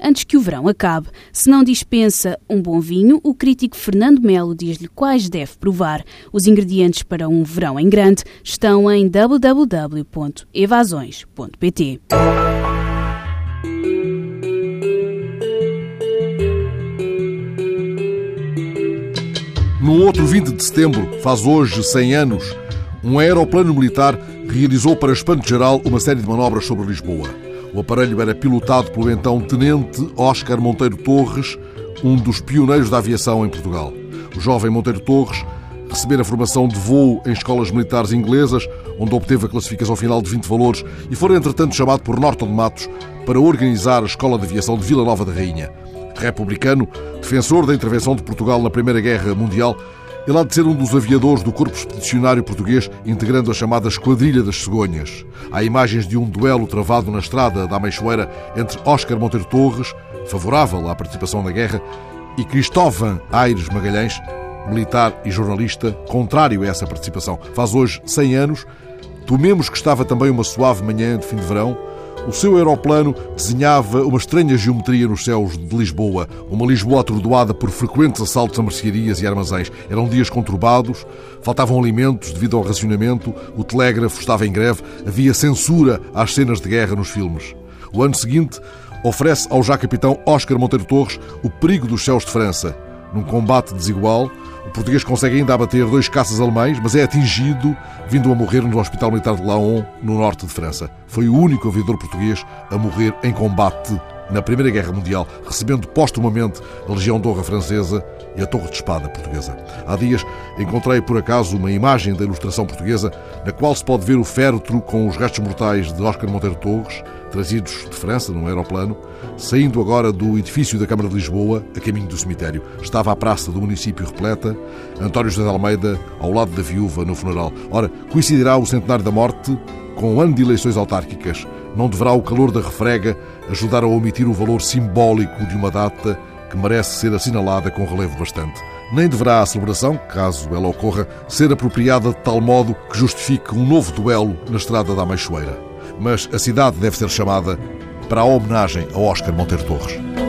antes que o verão acabe. Se não dispensa um bom vinho, o crítico Fernando Melo diz-lhe quais deve provar. Os ingredientes para um verão em grande estão em www.evasões.pt. Num outro 20 de setembro, faz hoje 100 anos, um aeroplano militar realizou para espanto geral uma série de manobras sobre Lisboa. O aparelho era pilotado pelo então tenente Oscar Monteiro Torres, um dos pioneiros da aviação em Portugal. O jovem Monteiro Torres recebera formação de voo em escolas militares inglesas, onde obteve a classificação final de 20 valores e foi, entretanto, chamado por Norton de Matos para organizar a Escola de Aviação de Vila Nova da Rainha. Republicano, defensor da intervenção de Portugal na Primeira Guerra Mundial, ele há de ser um dos aviadores do Corpo Expedicionário Português, integrando a chamada Esquadrilha das Cegonhas. Há imagens de um duelo travado na estrada da Ameixoeira entre Oscar Monteiro Torres, favorável à participação na guerra, e Cristóvão Aires Magalhães, militar e jornalista, contrário a essa participação. Faz hoje 100 anos. Tomemos que estava também uma suave manhã de fim de verão, o seu aeroplano desenhava uma estranha geometria nos céus de Lisboa, uma Lisboa atordoada por frequentes assaltos a mercearias e armazéns. Eram dias conturbados, faltavam alimentos devido ao racionamento, o telégrafo estava em greve, havia censura às cenas de guerra nos filmes. O ano seguinte oferece ao já capitão Oscar Monteiro Torres o perigo dos céus de França. Num combate desigual, português consegue ainda abater dois caças alemães, mas é atingido, vindo a morrer no Hospital Militar de Laon, no norte de França. Foi o único aviador português a morrer em combate na Primeira Guerra Mundial, recebendo postumamente a Legião de Honra Francesa e a Torre de Espada Portuguesa. Há dias encontrei por acaso uma imagem da ilustração portuguesa na qual se pode ver o féretro com os restos mortais de Oscar Monteiro Torres, trazidos de França num aeroplano, saindo agora do edifício da Câmara de Lisboa, a caminho do cemitério. Estava a praça do município repleta, António José de Almeida ao lado da viúva no funeral. Ora, coincidirá o centenário da morte com o ano de eleições autárquicas. Não deverá o calor da refrega ajudar a omitir o valor simbólico de uma data que merece ser assinalada com relevo bastante. Nem deverá a celebração, caso ela ocorra, ser apropriada de tal modo que justifique um novo duelo na estrada da Ameixoeira mas a cidade deve ser chamada para a homenagem a Oscar Monteiro Torres.